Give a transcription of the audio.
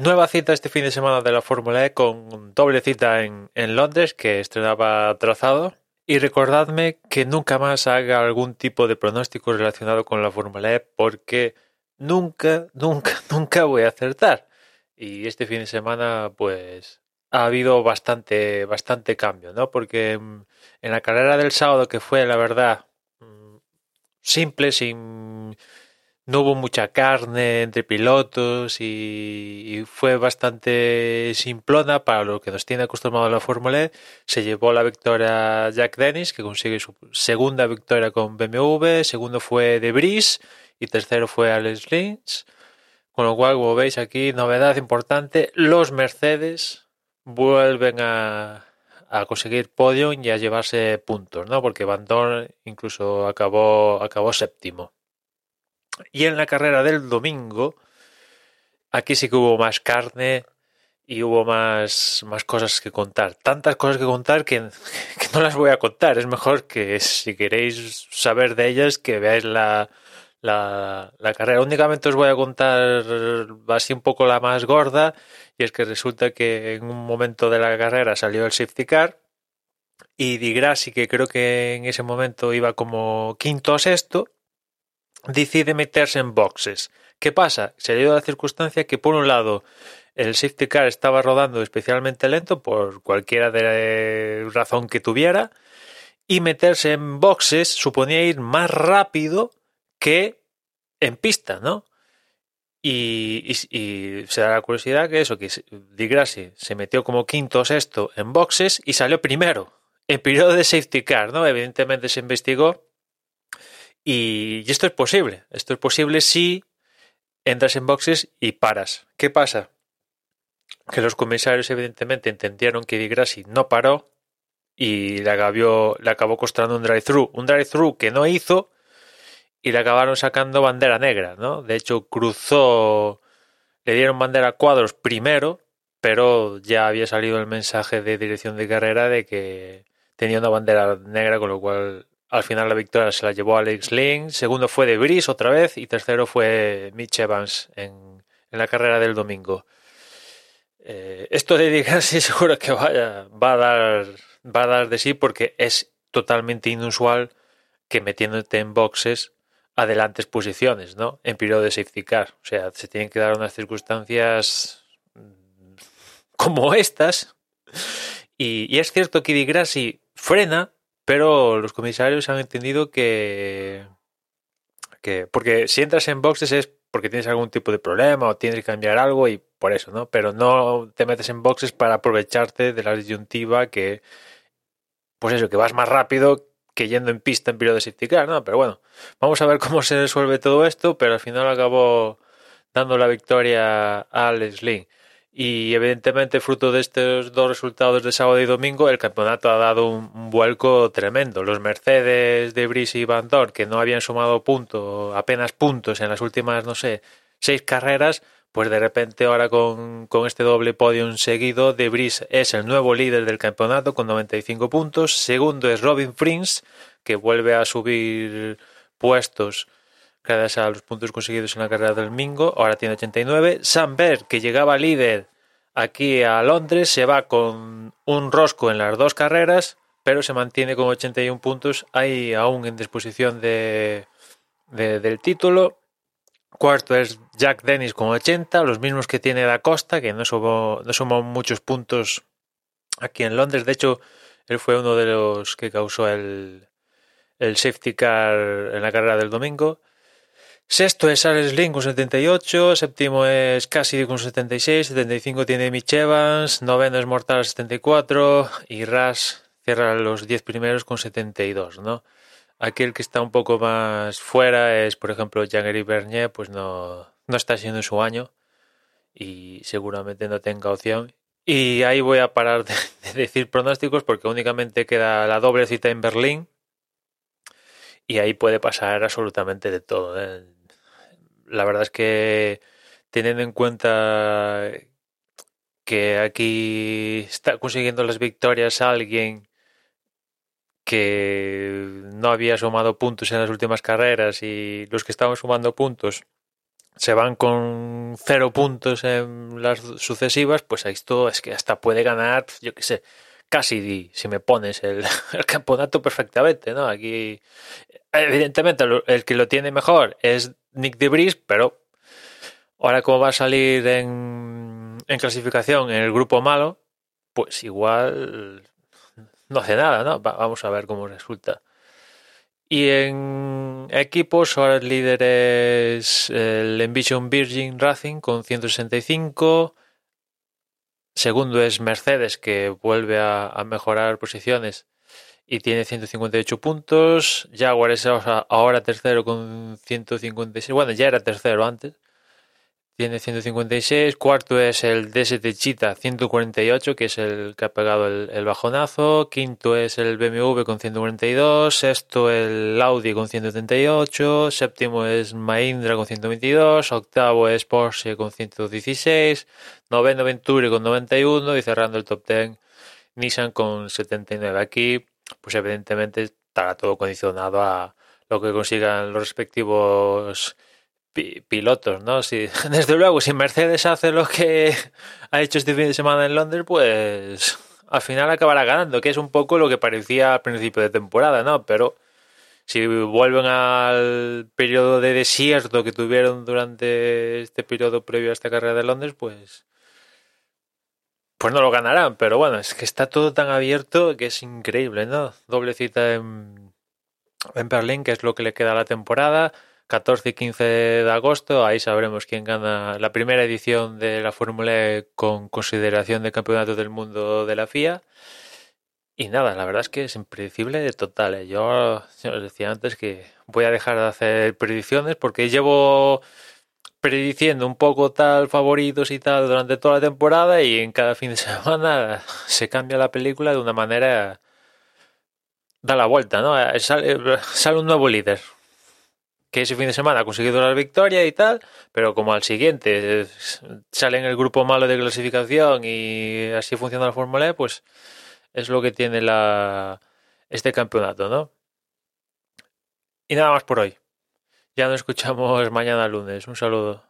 Nueva cita este fin de semana de la Fórmula E con doble cita en, en Londres que estrenaba trazado. Y recordadme que nunca más haga algún tipo de pronóstico relacionado con la Fórmula E porque nunca, nunca, nunca voy a acertar. Y este fin de semana pues ha habido bastante, bastante cambio, ¿no? Porque mm, en la carrera del sábado que fue la verdad mm, simple, sin no hubo mucha carne entre pilotos y, fue bastante simplona para lo que nos tiene acostumbrado la Fórmula E. Se llevó la victoria Jack Dennis, que consigue su segunda victoria con BMW, segundo fue De Vries y tercero fue Alex Lynch. Con lo cual, como veis aquí, novedad importante, los Mercedes vuelven a, a conseguir podio y a llevarse puntos, ¿no? Porque Van Dorn incluso acabó, acabó séptimo. Y en la carrera del domingo, aquí sí que hubo más carne y hubo más, más cosas que contar. Tantas cosas que contar que, no las voy a contar. Es mejor que si queréis saber de ellas, que veáis la, la, la carrera. Únicamente os voy a contar así un poco la más gorda. Y es que resulta que en un momento de la carrera salió el safety car. Y Di Grassi, que creo que en ese momento iba como quinto o sexto, decide meterse en boxes. ¿Qué pasa? Se dio la circunstancia que por un lado el safety car estaba rodando especialmente lento por cualquiera de razón que tuviera y meterse en boxes suponía ir más rápido que en pista, ¿no? Y, se da la curiosidad que eso, que Di Grassi se metió como quinto o sexto en boxes y salió primero en periodo de safety car, ¿no? Evidentemente se investigó y, esto es posible. Esto es posible si entras en boxes y paras. ¿Qué pasa? Que los comisarios evidentemente entendieron que Di Grassi no paró y le acabó, le acabó costando un drive-thru. Un drive-thru que no hizo y le acabaron sacando bandera negra, ¿no? De hecho, cruzó, le dieron bandera a cuadros primero, pero ya había salido el mensaje de dirección de carrera de que tenía una bandera negra, con lo cual al final la victoria se la llevó Alex Lynn, segundo fue de Brice otra vez y tercero fue Mitch Evans en, en la carrera del domingo. Eh, esto de Di Grassi seguro que vaya, va, a dar, va a dar de sí porque es totalmente inusual que metiéndote en boxes adelantes posiciones, ¿no? En periodo de safety car. O sea, se tienen que dar unas circunstancias como estas. Y, y es cierto que Di Grassi frena, pero los comisarios han entendido que, que. Porque si entras en boxes es porque tienes algún tipo de problema o tienes que cambiar algo y por eso, ¿no? Pero no te metes en boxes para aprovecharte de la disyuntiva que. Pues eso, que vas más rápido que yendo en pista en periodo de safety car, ¿no? Pero bueno, vamos a ver cómo se resuelve todo esto, pero al final acabó dando la victoria a Alex. Y evidentemente, fruto de estos dos resultados de sábado y domingo, el campeonato ha dado un, vuelco tremendo. Los Mercedes de Brice y Van Dorn, que no habían sumado puntos, apenas puntos en las últimas, no sé, seis carreras, pues de repente ahora con, con este doble podio seguido, De Vries es el nuevo líder del campeonato con 95 puntos. Segundo es Robin Frins, que vuelve a subir puestos gracias a los puntos conseguidos en la carrera del domingo. Ahora tiene 89. Sam Berg, que llegaba líder aquí a Londres, se va con un rosco en las dos carreras, pero se mantiene con 81 puntos, ahí aún en disposición de, de del título. Cuarto es Jack Dennis con 80, los mismos que tiene Da Costa, que no sumó, no sumó muchos puntos aquí en Londres. De hecho, él fue uno de los que causó el, el safety car en la carrera del domingo. Sexto es Alex Lynn con 78, séptimo es Cassidy con 76, 75 tiene Mitch Evans, noveno es Mortal 74 y Ras cierra los 10 primeros con 72, ¿no? Aquí el que está un poco más fuera es, por ejemplo, Jean-Éric Bernier, pues no, no está siendo su año y seguramente no tenga opción. Y ahí voy a parar de, de decir pronósticos porque únicamente queda la doble cita en Berlín y ahí puede pasar absolutamente de todo. ¿eh? La verdad es que teniendo en cuenta que aquí está consiguiendo las victorias alguien que no había sumado puntos en las últimas carreras y los que estaban sumando puntos se van con cero puntos en las sucesivas, pues esto es que hasta puede ganar, yo qué sé, casi si me pones el, el campeonato perfectamente, ¿no? Aquí, evidentemente, el que lo tiene mejor es Nick DeBris, pero ahora como va a salir en, en clasificación en el grupo malo, pues igual no hace nada, ¿no? Va- vamos a ver cómo resulta. Y en equipos, ahora el líder es el Envision Virgin Racing con 165. Segundo es Mercedes, que vuelve a mejorar posiciones y tiene 158 puntos. Jaguar es ahora tercero con 156. Bueno, ya era tercero antes. Tiene 156. Cuarto es el DST Cheetah 148, que es el que ha pegado el, bajonazo. Quinto es el BMW con 142. Sexto el Audi con 138. Séptimo es Mahindra con 122. Octavo es Porsche con 116. Noveno Venturi con 91. Y cerrando el top 10 Nissan con 79. Aquí, pues evidentemente estará todo condicionado a lo que consigan los respectivos pi- pilotos, ¿no? Si, desde luego, si Mercedes hace lo que ha hecho este fin de semana en Londres, pues al final acabará ganando, que es un poco lo que parecía al principio de temporada, ¿no? Pero si vuelven al periodo de desierto que tuvieron durante este periodo previo a esta carrera de Londres, pues pues no lo ganarán, pero bueno, es que está todo tan abierto que es increíble, ¿no? Doble cita en, en Berlín, que es lo que le queda a la temporada. 14 y 15 de agosto, ahí sabremos quién gana la primera edición de la Fórmula E con consideración de campeonato del mundo de la FIA. Y nada, la verdad es que es impredecible de total. ¿eh? Yo, yo os decía antes que voy a dejar de hacer predicciones porque llevo prediciendo un poco tal favoritos y tal durante toda la temporada y en cada fin de semana se cambia la película de una manera da la vuelta, ¿no? Eh, Sale, sale un nuevo líder que ese fin de semana ha conseguido la victoria y tal, pero como al siguiente eh, sale en el grupo malo de clasificación y así funciona la Fórmula E, pues es lo que tiene la este campeonato, ¿no? Y nada más por hoy. Ya nos escuchamos mañana lunes. Un saludo.